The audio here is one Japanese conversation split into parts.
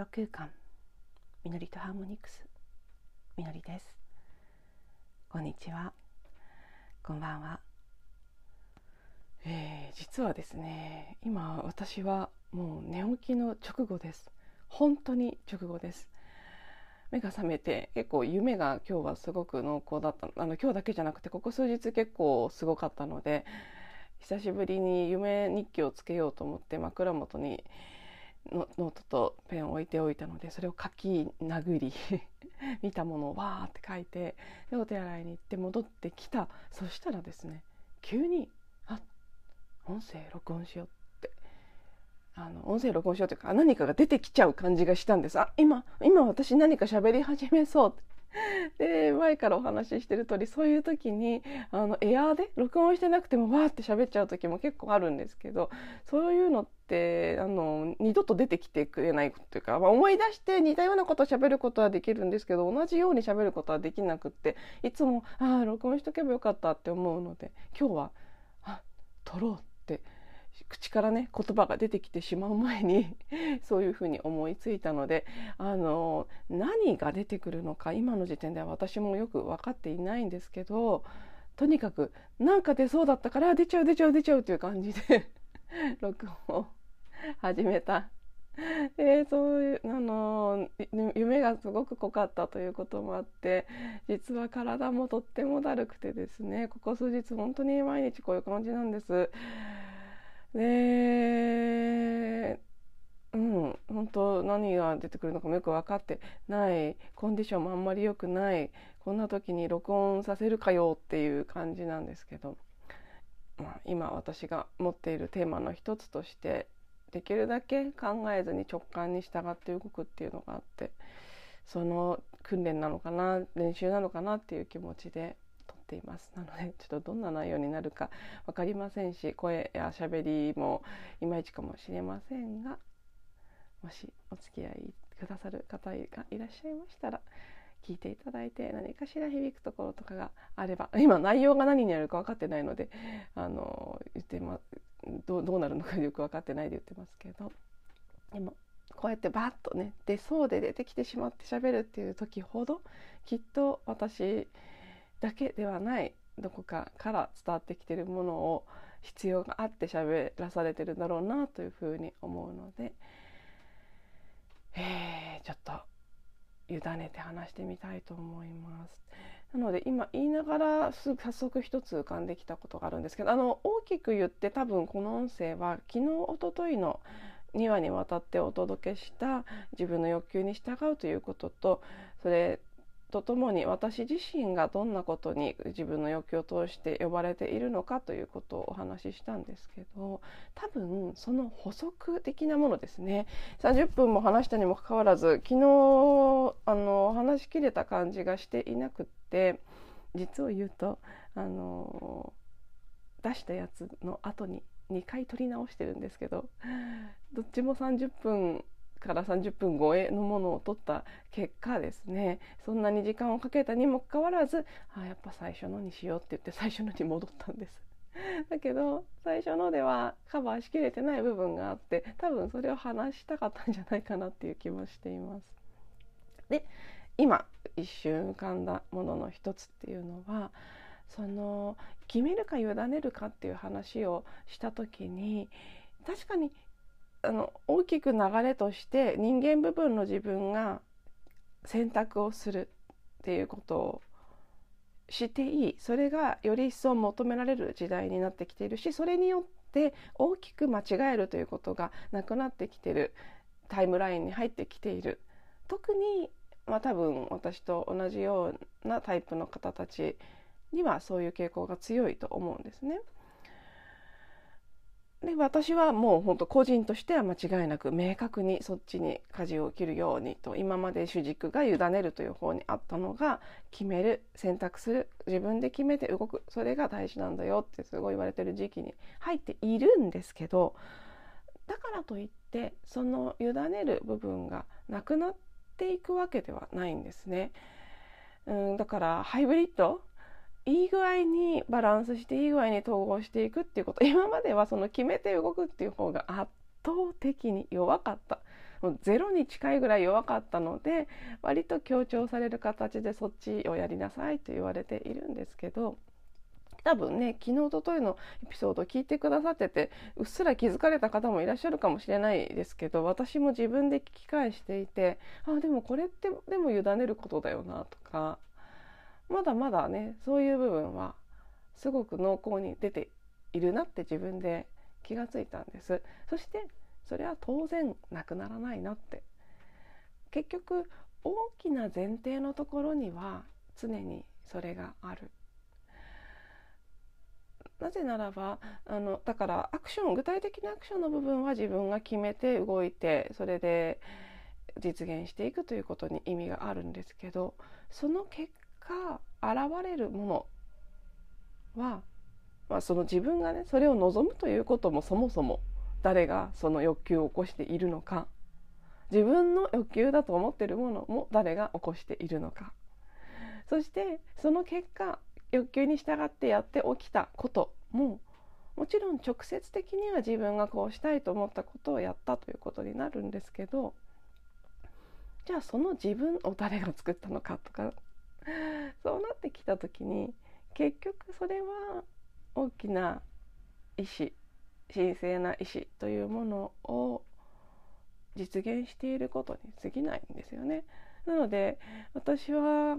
ロ空間みのりとハーモニクスみのりです。こんにちは。こんばんは、えー、実はですね今私はもう寝起きの直後です。本当に直後です。目が覚めて結構夢が今日はすごく濃厚だった。あの今日だけじゃなくてここ数日結構すごかったので久しぶりに夢日記をつけようと思って枕元にノートとペンを置いておいたのでそれを書き殴り 見たものをわーって書いてでお手洗いに行って戻ってきた。そしたらですね急にあ音声録音しようって。あの音声録音しようというか何かが出てきちゃう感じがしたんです。あ今今私何か喋り始めそう で前からお話ししてる通りそういう時にあのエアーで録音してなくてもわーって喋っちゃう時も結構あるんですけどそういうのってあの二度と出てきてくれないというか、まあ、思い出して似たようなことを喋ることはできるんですけど同じように喋ることはできなくっていつもああ録音しとけばよかったって思うので今日はあ撮ろうって口からね言葉が出てきてしまう前に そういうふうに思いついたのであの何が出てくるのか今の時点では私もよく分かっていないんですけどとにかく何か出そうだったから出ちゃう出ちゃう出ちゃうという感じで 録音を始めた。え、そういうあの夢がすごく濃かったということもあって実は体もとってもだるくてですねここ数日本当に毎日こういう感じなんです。でうん。本当何が出てくるのかもよく分かってない。コンディションもあんまり良くない。こんな時に録音させるかよっていう感じなんですけど、まあ、今私が持っているテーマの一つとしてできるだけ考えずに直感に従って動くっていうのがあってその訓練なのかな練習なのかなっていう気持ちでています。なのでちょっとどんな内容になるか分かりませんし声やしゃべりもいまいちかもしれませんがもしお付き合いくださる方がいらっしゃいましたら聞いていただいて何かしら響くところとかがあれば 今内容が何になるか分かってないのであの言ってまどどうなるのかよく分かってないで言ってますけどでもこうやってバッとね出そうで出てきてしまってしゃべるっていう時ほどきっと私だけではないどこかから伝わってきてるものを必要があって喋らされてるんだろうなというふうに思うので、えー、ちょっと委ねて話してみたいと思います。なので今言いながら早速一つ浮かんできたことがあるんですけどあの大きく言って多分この音声は昨日おとといの2話にわたってお届けした自分の欲求に従うということとそれとともに私自身がどんなことに自分の欲求を通して呼ばれているのかということをお話ししたんですけど多分その補足的なものですね。30分も話したにもかかわらず昨日あの話しきれた感じがしていなくって実を言うとあの出したやつの後に2回撮り直してるんですけどどっちも30分から30分超えのものを取った結果ですねそんなに時間をかけたにもかかわらずあやっぱ最初のにしようって言って最初のに戻ったんです。だけど最初のではカバーしきれてない部分があって多分それを話したかったんじゃないかなっていう気もしています。で今一瞬浮かんだものの一つっていうのはその決めるか委ねるかっていう話をした時に確かにあの大きく流れとして人間部分の自分が選択をするっていうことをしていい。それがより一層求められる時代になってきているしそれによって大きく間違えるということがなくなってきている。タイムラインに入ってきている。特に、まあ、多分私と同じようなタイプの方たちにはそういう傾向が強いと思うんですね。で私はもう本当個人としては間違いなく明確にそっちに舵を切るようにと今まで主軸が委ねるという方にあったのが決める選択する自分で決めて動くそれが大事なんだよってすごい言われてる時期に入っているんですけどだからといってその委ねる部分がなくなっていくわけではないんですね。うん、だからハイブリッドいい具合にバランスしていい具合に統合していくっていうこと。今まではその決めて動くっていう方が圧倒的に弱かった。もうゼロに近いぐらい弱かったので割と強調される形でそっちをやりなさいと言われているんですけど。多分ね昨日おとといのエピソードを聞いてくださっててうっすら気づかれた方もいらっしゃるかもしれないですけど私も自分で聞き返していてあでもこれってでも委ねることだよなとかまだまだねそういう部分はすごく濃厚に出ているなって自分で気がついたんです。そしてそれは当然なくならないなって。結局大きな前提のところには常にそれがある。なぜならばあのだからアクション具体的なアクションの部分は自分が決めて動いてそれで実現していくということに意味があるんですけどその結果現れるものは、まあ、その自分がねそれを望むということもそもそも誰がその欲求を起こしているのか自分の欲求だと思っているものも誰が起こしているのかそしてその結果欲求に従ってやって起きたことももちろん直接的には自分がこうしたいと思ったことをやったということになるんですけどじゃあその自分を誰が作ったのかとか そうなってきた時に結局それは大きな意志神聖な意志というものを実現していることに過ぎないんですよね。なので私は、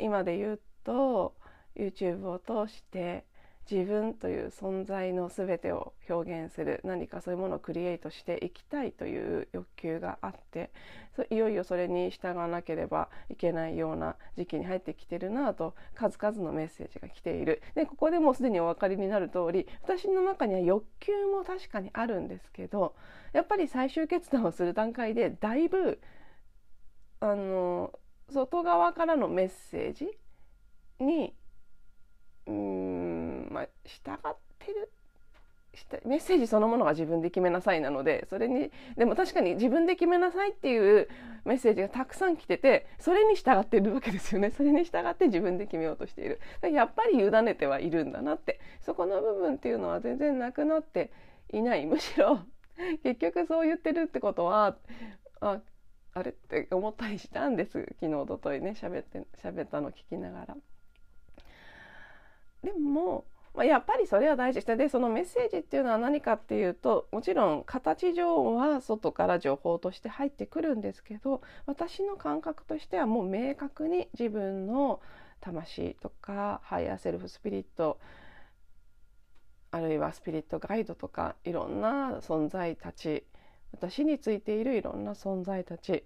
今で言うと YouTube を通して自分という存在の全てを表現する何かそういうものをクリエイトしていきたいという欲求があっていよいよそれに従わなければいけないような時期に入ってきてるなと数々のメッセージが来ている。でここでもうすでにお分かりになる通り私の中には欲求も確かにあるんですけどやっぱり最終決断をする段階でだいぶあの外側からのメッセージにうんまあ従ってる。メッセージそのものが自分で決めなさいなのでそれにでも確かに自分で決めなさいっていうメッセージがたくさん来ててそれに従ってるわけですよね。それに従って自分で決めようとしている。やっぱり委ねてはいるんだなって。そこの部分っていうのは全然なくなっていない。むしろ結局そう言ってるってことはああれって思ったりしたんです。昨日おとといね喋って喋ったの聞きながら。でも、まあ、やっぱりそれは大事。でそのメッセージっていうのは何かっていうともちろん形上は外から情報として入ってくるんですけど私の感覚としてはもう明確に自分の魂とかハイヤーセルフスピリットあるいはスピリットガイドとかいろんな存在たち私についているいろんな存在たち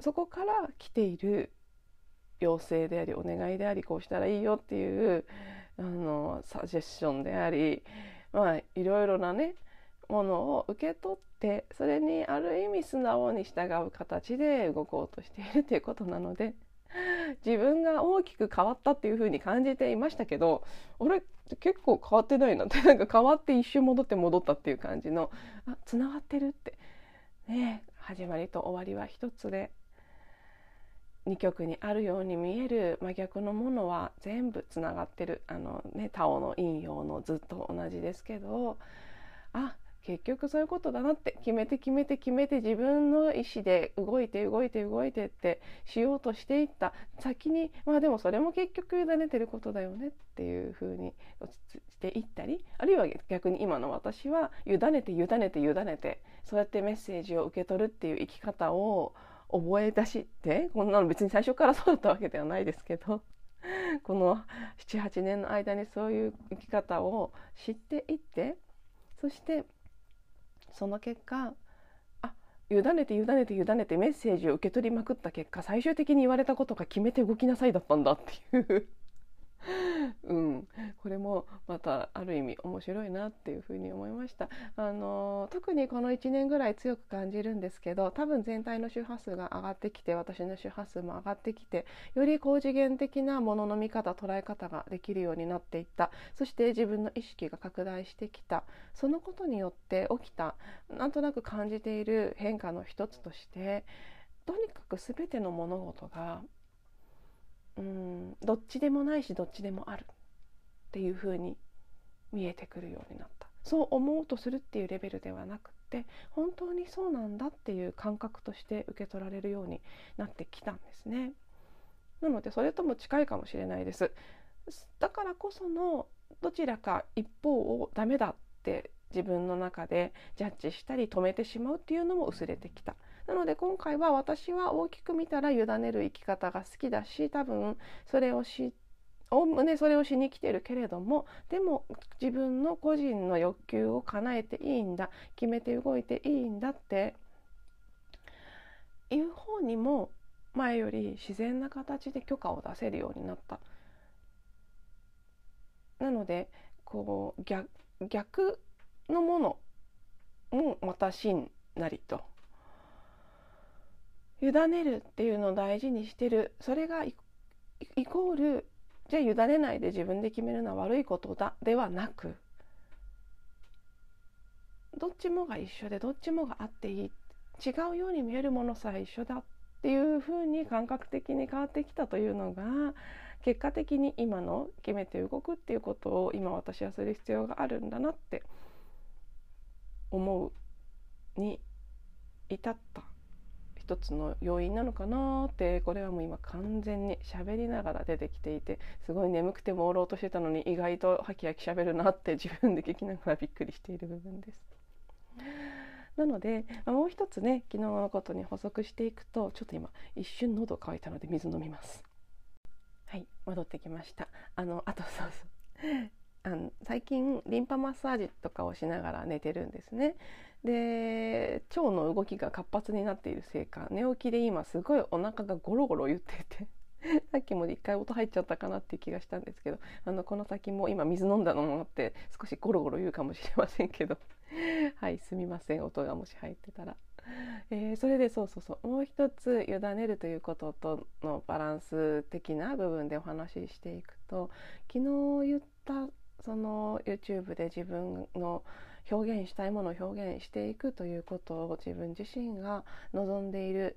そこから来ている要請でありお願いでありこうしたらいいよっていうあのサジェッションでありまあいろいろなねものを受け取ってそれにある意味素直に従う形で動こうとしているということなので自分が大きく変わったっていうふうに感じていましたけど俺結構変わってないなってなんか変わって一瞬戻って戻ったっていう感じのあつながってるってね始まりと終わりは一つで。2曲にあるように見える真逆のものは全部つながってる。あの、ね、タオの陰陽のずっと同じですけどあ結局そういうことだなって決めて決めて決めて自分の意思で動いて動いて動いてってしようとしていった。先にまあでもそれも結局委ねてることだよねっていうふうにしていったりあるいは逆に今の私は委ねて委ねて委ねてそうやってメッセージを受け取るっていう生き方を覚え出しってこんなの別に最初からそうだったわけではないですけど この78年の間にそういう生き方を知っていってそしてその結果あ委ねて委ねて委ねてメッセージを受け取りまくった結果最終的に言われたことが決めて動きなさいだったんだっていう。うん、これもまたある意味面白いなっていうふうに思いました。あの特にこの1年ぐらい強く感じるんですけど多分全体の周波数が上がってきて私の周波数も上がってきてより高次元的なものの見方捉え方ができるようになっていった。そして自分の意識が拡大してきた。そのことによって起きたなんとなく感じている変化の一つとしてとにかく全ての物事がうんどっちでもないしどっちでもあるっていうふうに見えてくるようになったそう思おうとするっていうレベルではなくって本当にそうなんだっていう感覚として受け取られるようになってきたんですね。なのでそれとも近いかもしれないです。だからこそのどちらか一方をダメだって自分の中でジャッジしたり止めてしまうっていうのも薄れてきた。なので今回は私は大きく見たら委ねる生き方が好きだし多分それを知おおむねそれをしに来てるけれどもでも自分の個人の欲求を叶えていいんだ決めて動いていいんだっていう方にも前より自然な形で許可を出せるようになった。なのでこう逆逆のものもまた真なりと委ねるっていうのを大事にしてる。それがイコールじゃあ委ねないで自分で決めるのは悪いことだではなくどっちもが一緒でどっちもがあっていい。違うように見えるものさえ一緒だっていうふうに感覚的に変わってきたというのが結果的に今の決めて動くっていうことを今私はする必要があるんだなって思うに至った。一つの要因なのかなってこれはもう今完全に喋りながら出てきていてすごい眠くて朦朧としてたのに意外とハキハキ喋るなって自分で聞きながらびっくりしている部分です。なのでもう一つね昨日のことに補足していくとちょっと今一瞬喉乾いたので水飲みます。はい戻ってきましたあのあとそうそうあの最近リンパマッサージとかをしながら寝てるんですねで腸の動きが活発になっているせいか寝起きで今すごいお腹がゴロゴロ言ってて さっきも一回音入っちゃったかなっていう気がしたんですけどあのこの先も今水飲んだのもあって少しゴロゴロ言うかもしれませんけど はいすみません音がもし入ってたら。えー、それでそうそうそうもう一つ委ねるということとのバランス的な部分でお話ししていくと昨日言ったその YouTube で自分の表現したいものを表現していくということを自分自身が望んでいる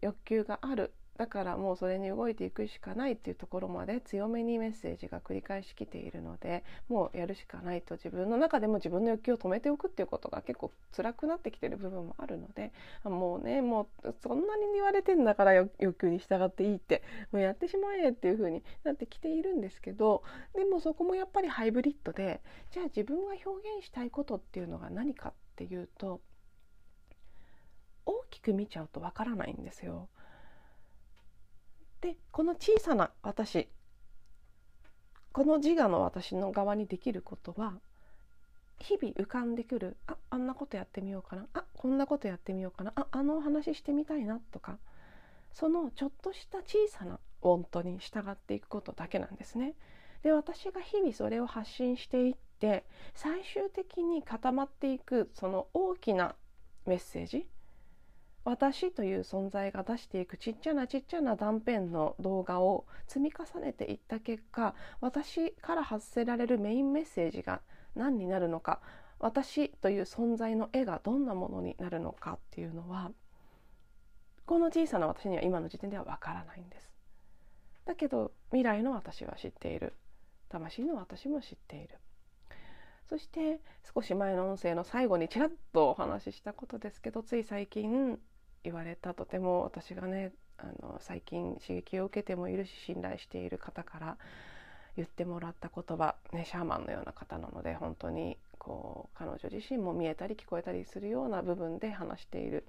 欲求があるだからもうそれに動いていくしかないっていうところまで強めにメッセージが繰り返し来ているのでもうやるしかないと自分の中でも自分の欲求を止めておくっていうことが結構辛くなってきてる部分もあるのでもうねもうそんなに言われてんだから欲求に従っていいってもうやってしまえっていう風になってきているんですけどでもそこもやっぱりハイブリッドでじゃあ自分が表現したいことっていうのが何かっていうと大きく見ちゃうとわからないんですよ。でこの小さな私この自我の私の側にできることは日々浮かんでくるああんなことやってみようかなあこんなことやってみようかなああのお話してみたいなとかそのちょっとした小さなウォントに従っていくことだけなんですね。で私が日々それを発信していって最終的に固まっていくその大きなメッセージ私という存在が出していくちっちゃなちっちゃな断片の動画を積み重ねていった結果私から発せられるメインメッセージが何になるのか私という存在の絵がどんなものになるのかっていうのはこの小さな私には今の時点ではわからないんです。だけど未来の私は知っている魂の私も知っているそして少し前の音声の最後にちらっとお話ししたことですけどつい最近言われたとても私がねあの最近刺激を受けてもいるし信頼している方から言ってもらった言葉、ね、シャーマンのような方なので本当にこう彼女自身も見えたり聞こえたりするような部分で話している。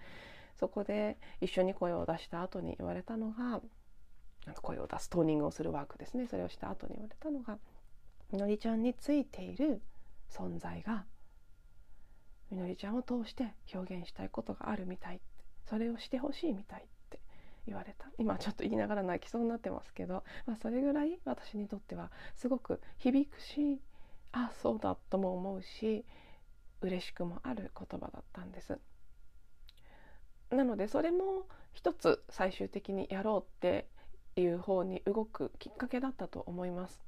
そこで一緒に声を出した後に言われたのが声を出すトーニングをするワークですね。それをした後に言われたのがみのりちゃんについている存在がみのりちゃんを通して表現したいことがあるみたい。っそれをしてほしいみたいって言われた今ちょっと言いながら泣きそうになってますけど、まあ、それぐらい私にとってはすごく響くしあそうだとも思うし嬉しくもある言葉だったんです。なのでそれも一つ最終的にやろうっていう方に動くきっかけだったと思います。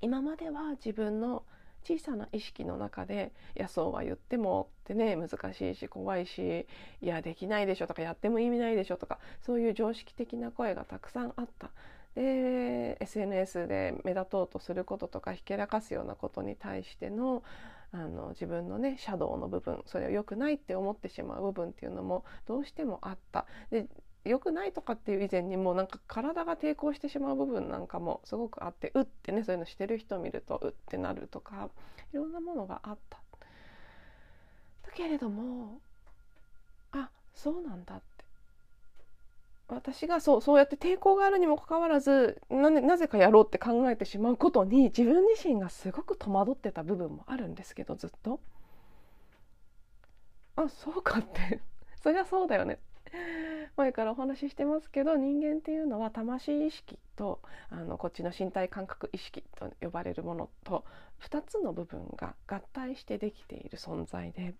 今までは自分の小さな意識の中で「いやそうは言っても」ってね難しいし怖いし「いやできないでしょ」とか「やっても意味ないでしょ」とかそういう常識的な声がたくさんあった。で SNS で目立とうとすることとかひけらかすようなことに対してのあの自分のねシャドウの部分それを良くないって思ってしまう部分っていうのもどうしてもあったで良くないとかっていう以前にもなんか体が抵抗してしまう部分なんかもすごくあってうってねそういうのしてる人見るとうってなるとかいろんなものがあった。だけれどもあそうなんだって私がそうそうやって抵抗があるにもかかわらずななぜかやろうって考えてしまうことに自分自身がすごく戸惑ってた部分もあるんですけどずっと。あそうかってそりゃそうだよね 前からお話ししてますけど人間っていうのは魂意識とあのこっちの身体感覚意識と呼ばれるものと2つの部分が合体してできている存在で。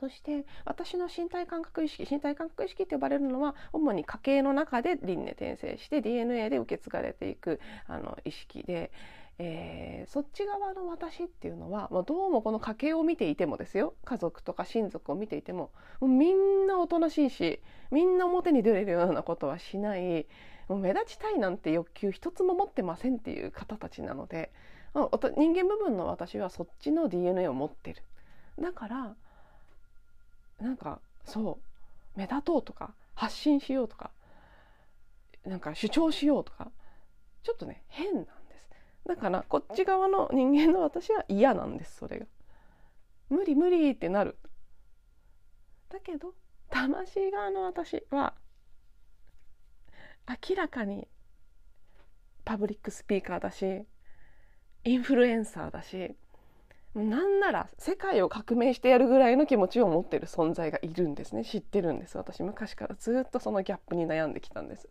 そして私の身体感覚意識身体感覚意識って呼ばれるのは主に家系の中で輪廻転生して DNA で受け継がれていくあの意識で、えー、そっち側の私っていうのは、まあ、どうもこの家系を見ていてもですよ。家族とか親族を見ていてももうみんなおとなしいしみんな表に出れるようなことはしない。もう目立ちたいなんて欲求一つも持ってませんっていう方たちなので、まあ、人間部分の私はそっちの DNA を持ってる。だからなんかそう目立とうとか発信しようとかなんか主張しようとかちょっとね変なだからこっち側の人間の私は嫌なんですそれが。無理無理ってなる。だけど魂側の私は明らかにパブリックスピーカーだしインフルエンサーだしなんなら世界を革命してやるぐらいの気持ちを持ってる存在がいるんですね。知ってるんです。私昔からずっとそのギャップに悩んできたんです。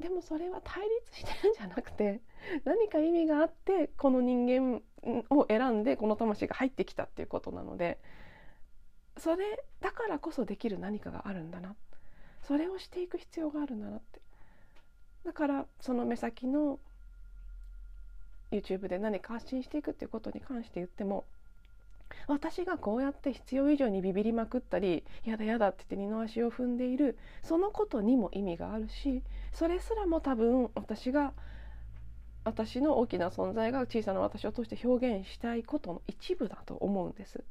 でもそれは対立してるんじゃなくて 何か意味があってこの人間を選んでこの魂が入ってきたっていうことなのでそれだからこそできる何かがあるんだな。それをしていく必要があるんだなって。だからその目先の YouTube で何か発信していくっていうことに関して言っても私がこうやって必要以上にビビりまくったりやだやだって言って二の足を踏んでいるそのことにも意味があるしそれすらも多分私が私の大きな存在が小さな私を通して表現したいことの一部だと思うんです。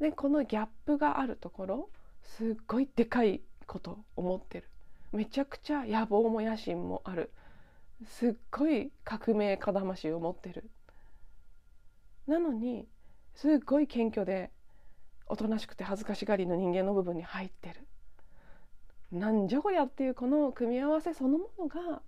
でこのギャップがあるところすっごいでかいこと思ってる。めちゃくちゃ野望も野心もある。すっごい革命家魂を持ってる。なのにすっごい謙虚でおとなしくて恥ずかしがりの人間の部分に入ってる。なんじゃこりゃっていうこの組み合わせそのものが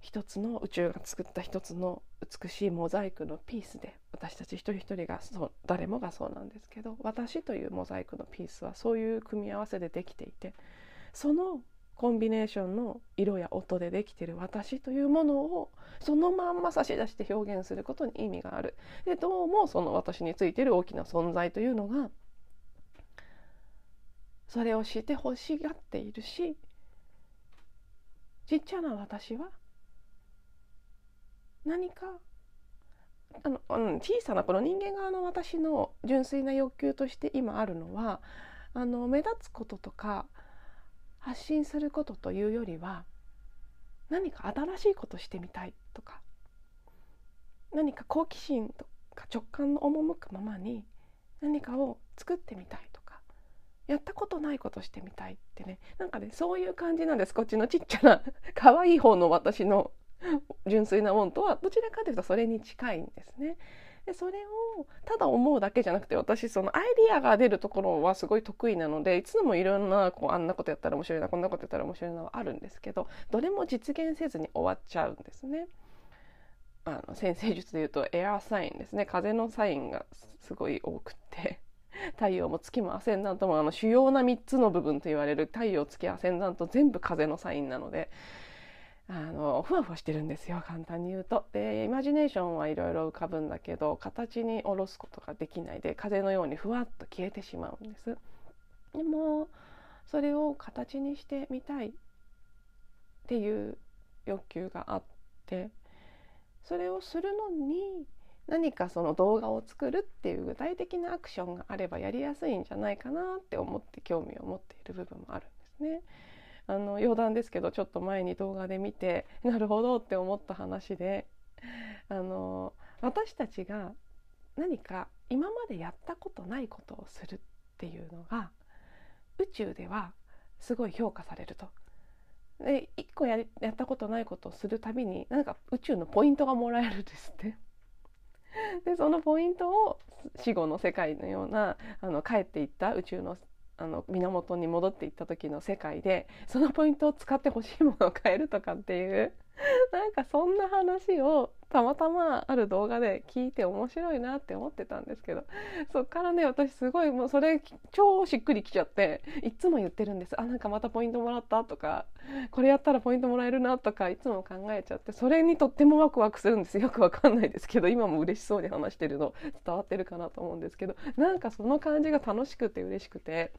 一つの宇宙が作った一つの美しいモザイクのピースで私たち一人一人がそう誰もがそうなんですけど私というモザイクのピースはそういう組み合わせでできていてそのコンビネーションの色や音でできてる私というものをそのまんま差し出して表現することに意味がある。でどうもその私についてる大きな存在というのがそれをして欲しがっているしちっちゃな私は何かあの、うん、小さなこの人間側の私の純粋な欲求として今あるのはあの目立つこととか発信することというよりは何か新しいことしてみたいとか何か好奇心とか直感の赴くままに何かを作ってみたいとかやったことないことしてみたいってねなんかねそういう感じなんですこっちのちっちゃな 可愛い方の私の純粋なもんとはどちらかというとそれに近いんですね。でそれをただ思うだけじゃなくて私そのアイディアが出るところはすごい得意なのでいつもいろんなこうあんなことやったら面白いなこんなことやったら面白いなはあるんですけどどれも実現せずに終わっちゃうんですね。あの先生術でいうとエアーサインですね風のサインがすごい多くて 太陽も月もアセンダントもあの主要な3つの部分と言われる太陽月アセンダント全部風のサインなのであのふわふわしてるんですよ簡単に言うと。でイマジネーションはいろいろ浮かぶんだけど形に下ろすことができないで風のようにふわっと消えてしまうんです。でもそれを形にしてみたいっていう欲求があってそれをするのに何かその動画を作るっていう具体的なアクションがあればやりやすいんじゃないかなって思って興味を持っている部分もあるんですね。あの余談ですけどちょっと前に動画で見て なるほどって思った話で あの私たちが何か今までやったことないことをするっていうのが宇宙ではすごい評価されると。で1個ややったことないことをするたびになんか宇宙のポイントがもらえるんですって。でそのポイントを死後の世界のようなあの帰っていった宇宙のあの源に戻っていった時の世界でそのポイントを使って欲しいものを買えるとかっていう なんかそんな話をたまたまある動画で聞いて面白いなって思ってたんですけどそっからね私すごいもうそれ超しっくりきちゃっていつも言ってるんです。あなんかまたポイントもらったとかこれやったらポイントもらえるなとかいつも考えちゃってそれにとってもワクワクするんです。よくわかんないですけど今も嬉しそうに話してるの伝わってるかなと思うんですけどなんかその感じが楽しくて嬉しくて。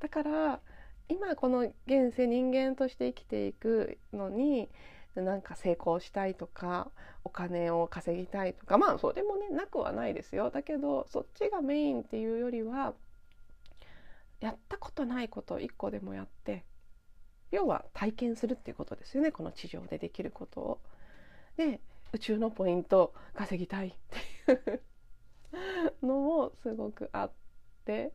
だから今この現世人間として生きていくのになんか成功したいとかお金を稼ぎたいとかまあそれもねなくはないですよだけどそっちがメインっていうよりはやったことないことを一個でもやって要は体験するっていうことですよねこの地上でできることを。で宇宙のポイント稼ぎたいっていうのもすごくあって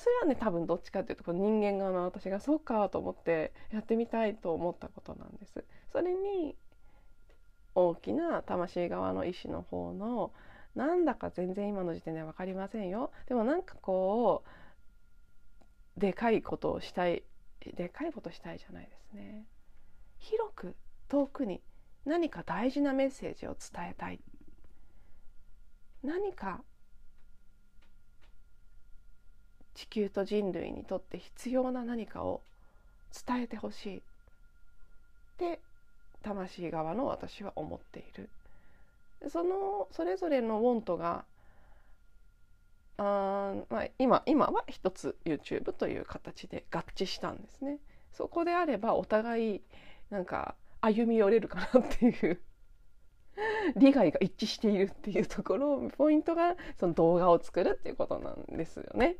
それはね多分どっちかっていうとこの人間側の私がそうかと思ってやってみたいと思ったことなんです。それに大きな魂側の意志の方のなんだか全然今の時点では分かりませんよ。でもなんかこうでかいことをしたいでかいことしたいじゃないですね。広く遠くに何か大事なメッセージを伝えたい。何か地球と人類にとって必要な何かを伝えてほしい。って魂側の私は思っている。そのそれぞれのウォントがあ、まあ、今今は一つ YouTube という形で合致したんですね。そこであればお互いなんか歩み寄れるかなっていう。利害が一致しているっていうところポイントがその動画を作るっていうことなんですよね。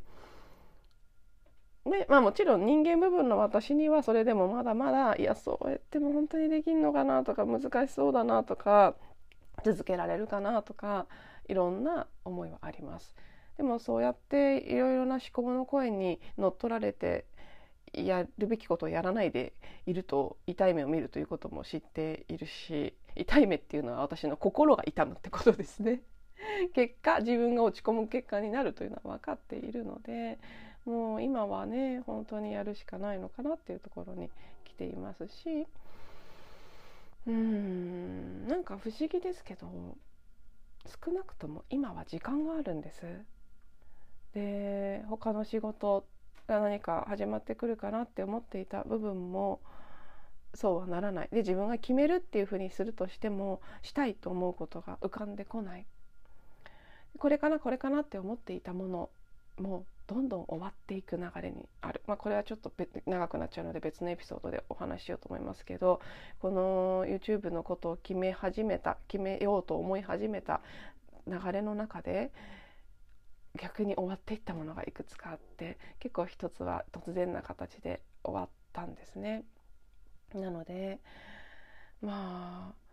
でまあもちろん人間部分の私にはそれでもまだまだいやそうやっても本当にできんのかなとか難しそうだなとか続けられるかなとかいろんな思いはあります。でもそうやっていろいろな思考の声に乗っ取られてやるべきことをやらないでいると痛い目を見るということも知っているし痛い目っていうのは私の心が痛むってことですね。結果自分が落ち込む結果になるというのは分かっているのでもう今はね本当にやるしかないのかなっていうところに来ていますし。うんなんか不思議ですけど少なくとも今は時間があるんです。で他の仕事が何か始まってくるかなって思っていた部分もそうはならない。で自分が決めるっていうふうにするとしてもしたいと思うことが浮かんでこない。これかなこれかなって思っていたものもどんどん終わっていく流れにある、まあ、これはちょっと長くなっちゃうので別のエピソードでお話ししようと思いますけどこの YouTube のことを決め始めた決めようと思い始めた流れの中で逆に終わっていったものがいくつかあって結構一つは突然な形で終わったんですね。なのでまあ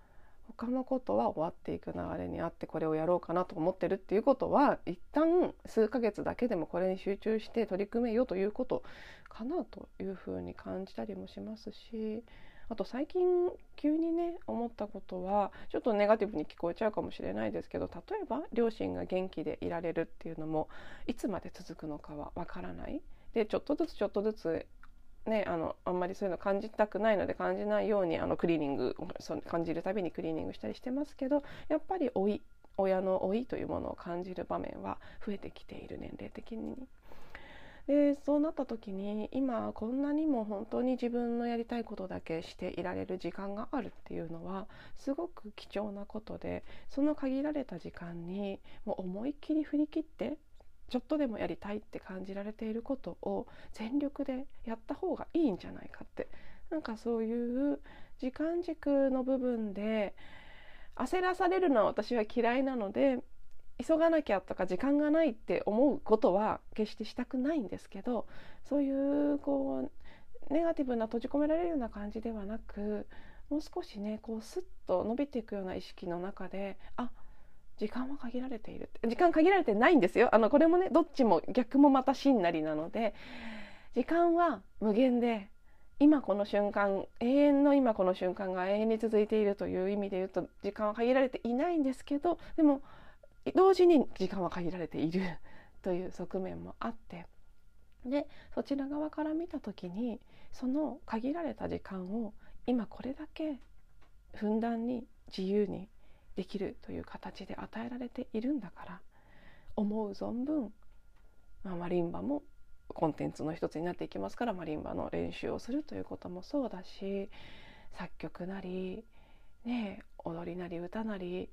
他のことは終わっていく流れにあってこれをやろうかなと思ってるっていうことは一旦数ヶ月だけでもこれに集中して取り組めよということかなというふうに感じたりもしますしあと最近急にね思ったことはちょっとネガティブに聞こえちゃうかもしれないですけど例えば両親が元気でいられるっていうのもいつまで続くのかはわからない。でちょっとずつちょっとずつね、あのあんまりそういうの感じたくないので感じないようにあのクリーニングそ感じるたびにクリーニングしたりしてますけどやっぱり老い親の老いというものを感じる場面は増えてきている年齢的に。でそうなった時に今こんなにも本当に自分のやりたいことだけしていられる時間があるっていうのはすごく貴重なことでその限られた時間にもう思いっきり振り切ってちょっとでもやりたいって感じられていることを全力でやった方がいいんじゃないかって。なんかそういう時間軸の部分で焦らされるのは私は嫌いなので急がなきゃとか時間がないって思うことは決してしたくないんですけどそういうこうネガティブな閉じ込められるような感じではなくもう少しねこうスッと伸びていくような意識の中であっ時間は限られている。時間限られてないんですよ。あのこれもねどっちも逆もまた真なりなので時間は無限で今この瞬間永遠の今この瞬間が永遠に続いているという意味で言うと時間は限られていないんですけどでも同時に時間は限られている という側面もあってでそちら側から見た時にその限られた時間を今これだけふんだんに自由にできるという形で与えられているんだから思う存分、まあ、マリンバもコンテンツの一つになっていきますからマリンバの練習をするということもそうだし作曲なり、ね、踊りなり歌なり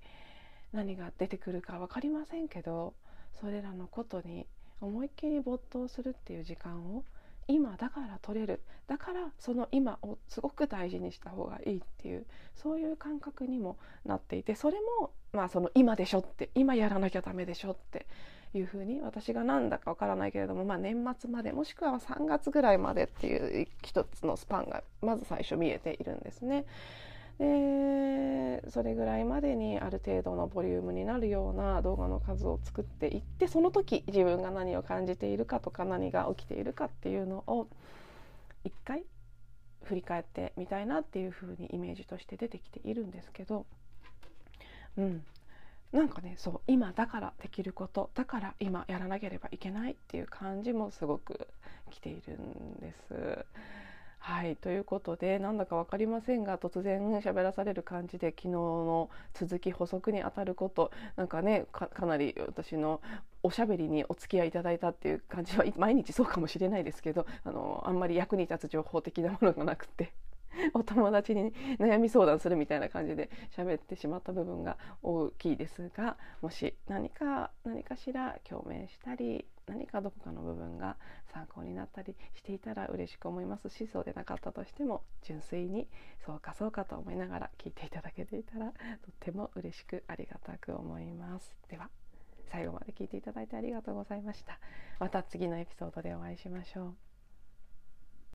何が出てくるか分かりませんけどそれらのことに思いっきり没頭するっていう時間を今だから取れるだからその今をすごく大事にした方がいいっていうそういう感覚にもなっていてそれもまあその今でしょって今やらなきゃダメでしょっていうふうに私が何だかわからないけれども、まあ、年末までもしくは3月ぐらいまでっていう一つのスパンがまず最初見えているんですね。でそれぐらいまでにある程度のボリュームになるような動画の数を作っていってその時自分が何を感じているかとか何が起きているかっていうのを一回振り返ってみたいなっていうふうにイメージとして出てきているんですけど、うん、なんかねそう今だからできることだから今やらなければいけないっていう感じもすごく来ているんです。はいということでなんだか分かりませんが突然喋らされる感じで昨日の続き補足にあたることなんかねかなり私のおしゃべりにお付き合いいただいたっていう感じは毎日そうかもしれないですけどあのあんまり役に立つ情報的なものがなくて。お友達に悩み相談するみたいな感じで喋ってしまった部分が大きいですがもし何か何かしら共鳴したり何かどこかの部分が参考になったりしていたら嬉しく思いますしそうでなかったとしても純粋にそうかそうかと思いながら聞いていただけていたらとっても嬉しくありがたく思います。では最後まで聞いていただいてありがとうございました。また次のエピソードでお会いしましょう。